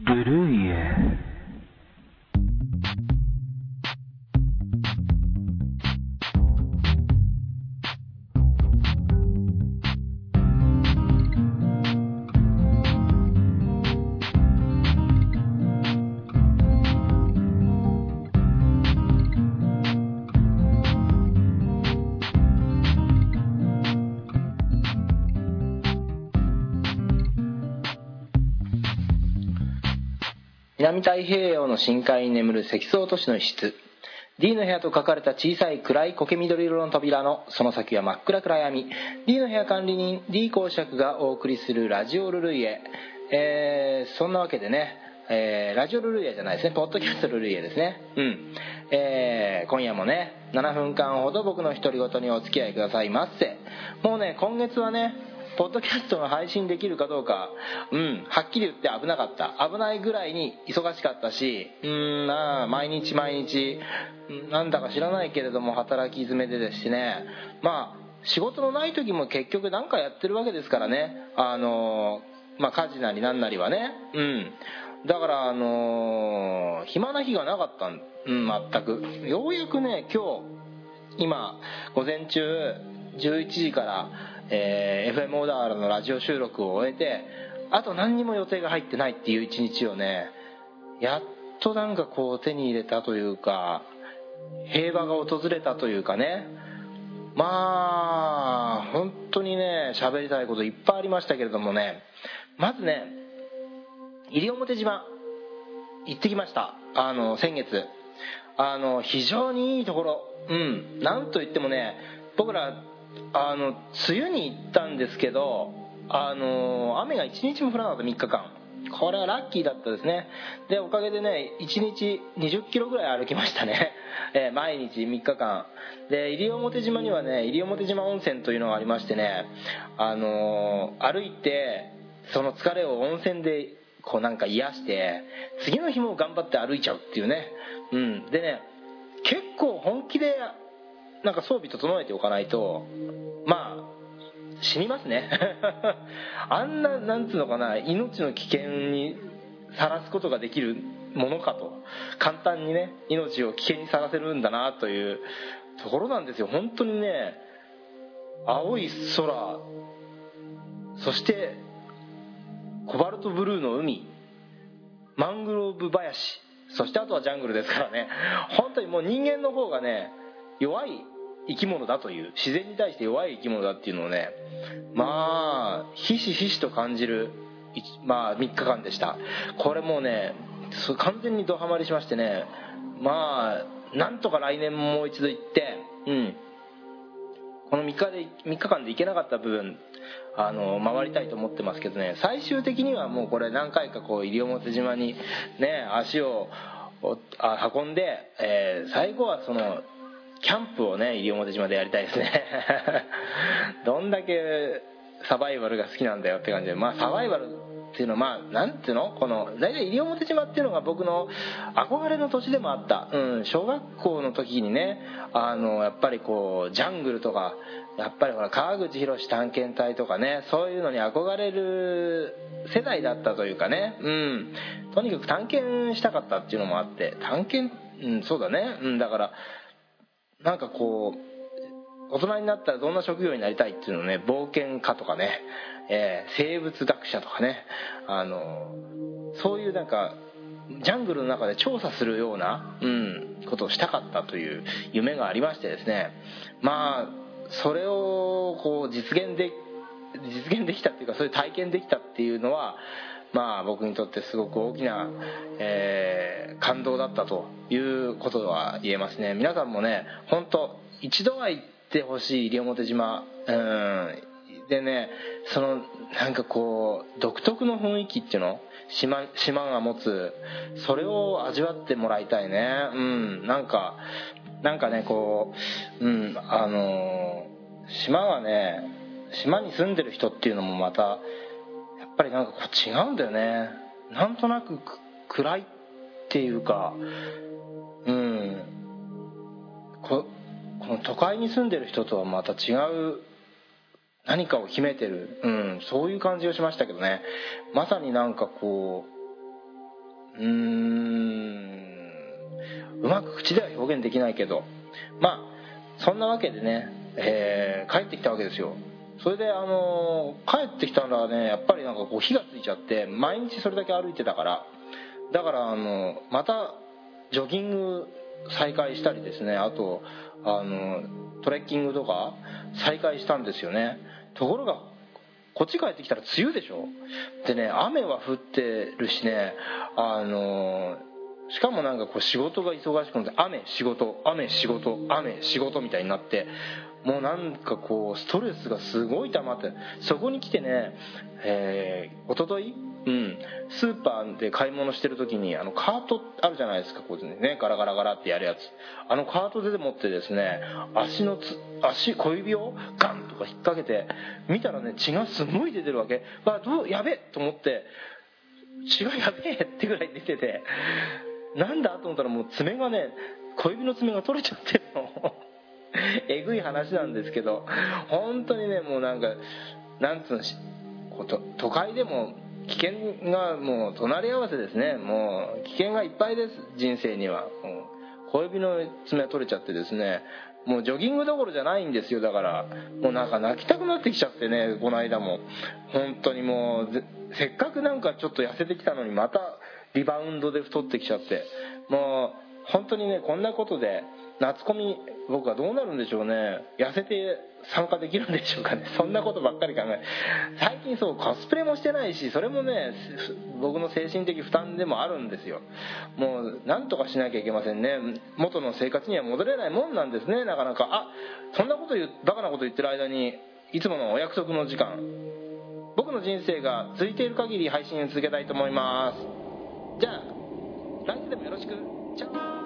ブ南太平洋の深海に眠る石層都市の一室。D の部屋と書かれた小さい暗い苔緑色の扉のその先は真っ暗暗闇。D の部屋管理人 D 公爵がお送りするラジオルルイエ。えー、そんなわけでね、えー、ラジオルルイエじゃないですね。ポッドキャストルルイエですね。うん。えー、今夜もね7分間ほど僕の独り言にお付き合いくださいませ。もうね今月はねポッドキャストが配信できるかどうか、うん、はっきり言って危なかった。危ないぐらいに忙しかったし、うん、な毎日毎日、なんだか知らないけれども働き詰めでですしね、まあ、仕事のない時も結局何かやってるわけですからね、あの、まあ、家事なりなんなりはね、うん。だから、あの、暇な日がなかったん、うん、全く。ようやくね、今日、今、午前中、11時から、えー、FM オーダーのラジオ収録を終えてあと何にも予定が入ってないっていう一日をねやっとなんかこう手に入れたというか平和が訪れたというかね。まあ本当にね喋りたいこといっぱいありましたけれどもね。まずね西表島行ってきました。あの先月。あの非常にいいところ。うん。なんといってもね僕らあの梅雨に行ったんですけどあの雨が1日も降らなかった3日間。これはラッキーだったですね。でおかげでね1日20キロぐらい歩きましたね、えー、毎日3日間。で西表島にはね西表島温泉というのがありましてねあのー、歩いてその疲れを温泉でこうなんか癒して次の日も頑張って歩いちゃうっていうね。うん。でね結構本気でなんか装備整えておかないとまあ死にますね。あんななんつうのかな命の危険にさらすことができるものかと簡単にね命を危険にさらせるんだなというところなんですよ。本当にね青い空そしてコバルトブルーの海マングローブ林そしてあとはジャングルですからね。本当にもう人間の方がね弱い生き物だという自然に対して弱い生き物だっていうのをねまあひしひしと感じるまあ3日間でした。これもうね完全にドハマりしましてねまあなんとか来年もう一度行ってうん。この3日で3日間で行けなかった部分あの回りたいと思ってますけどね最終的にはもうこれ何回かこう西表島にね足を運んで、えー、最後はそのキャンプをね西表島でやりたいですね。どんだけサバイバルが好きなんだよって感じでまあサバイバルっていうのはまあなんていうの？この大体西表島っていうのが僕の憧れの土地でもあった、うん、小学校の時にねあのやっぱりこうジャングルとかやっぱりほら川口博探検隊とかねそういうのに憧れる世代だったというかね。うん。とにかく探検したかったっていうのもあって。探検うんそうだね。うんだからなんかこう大人になったらどんな職業になりたいっていうのをね冒険家とかね、えー、生物学者とかねあのそういうなんかジャングルの中で調査するような、うん、ことをしたかったという夢がありましてですね。まあそれをこう実現で実現できたっていうかそういう体験できたっていうのはまあ僕にとってすごく大きな、えー、感動だったということは言えますね。皆さんもね本当一度は行ってほしい西表島うんでねそのなんかこう独特の雰囲気っていうの島島が持つそれを味わってもらいたいね。うんなんかなんかねこううんあの島がね島に住んでる人っていうのもまたぱりなんかこう違うんだよね。なんとなく暗いっていうかうん。ここの都会に住んでる人とはまた違う何かを秘めてる、うん、そういう感じがしましたけどね。まさになんかこうーん。うまく口では表現できないけど。まあそんなわけでね、えー帰ってきたわけですよ。それであの帰ってきたのはねやっぱりなんかこう火がついちゃって毎日それだけ歩いてたから。だからあのまたジョギング再開したりですねあとあのトレッキングとか再開したんですよね。ところがこっち帰ってきたら梅雨でしょ。でね雨は降ってるしねあのしかもなんかこう仕事が忙しくなって雨仕事雨仕事雨仕事みたいになってもうなんかこうストレスがすごい溜まってそこに来てねえー、一昨日うん、スーパーで買い物してる時にあのカートあるじゃないですかこうねガラガラガラってやるやつ。あのカートでもってですね足のつ足小指をガンとか引っ掛けて見たらね血がすごい出てるわけ。わどうやべえと思って血がやべえってぐらい出ててなんだと思ったらもう爪がね小指の爪が取れちゃってるの。えぐい話なんですけど本当にねもうなんかなんつうのこと都会でも危険がもう隣り合わせですね。もう危険がいっぱいです人生には。小指の爪が取れちゃってですね。もうジョギングどころじゃないんですよだから。もうなんか泣きたくなってきちゃってねこの間も。本当にもうせっかくなんかちょっと痩せてきたのにまたリバウンドで太ってきちゃって。もう本当にねこんなことで夏コミ僕はどうなるんでしょうね。痩せて参加できるんでしょうかね。そんなことばっかり考え最近そうコスプレもしてないしそれもね僕の精神的負担でもあるんですよ。もうなんとかしなきゃいけませんね。元の生活には戻れないもんなんですね。なかなか。あそんなこと言うバカなこと言ってる間にいつものお約束の時間。僕の人生が続いている限り配信を続けたいと思います。じゃあ来週でもよろしく。チャオ。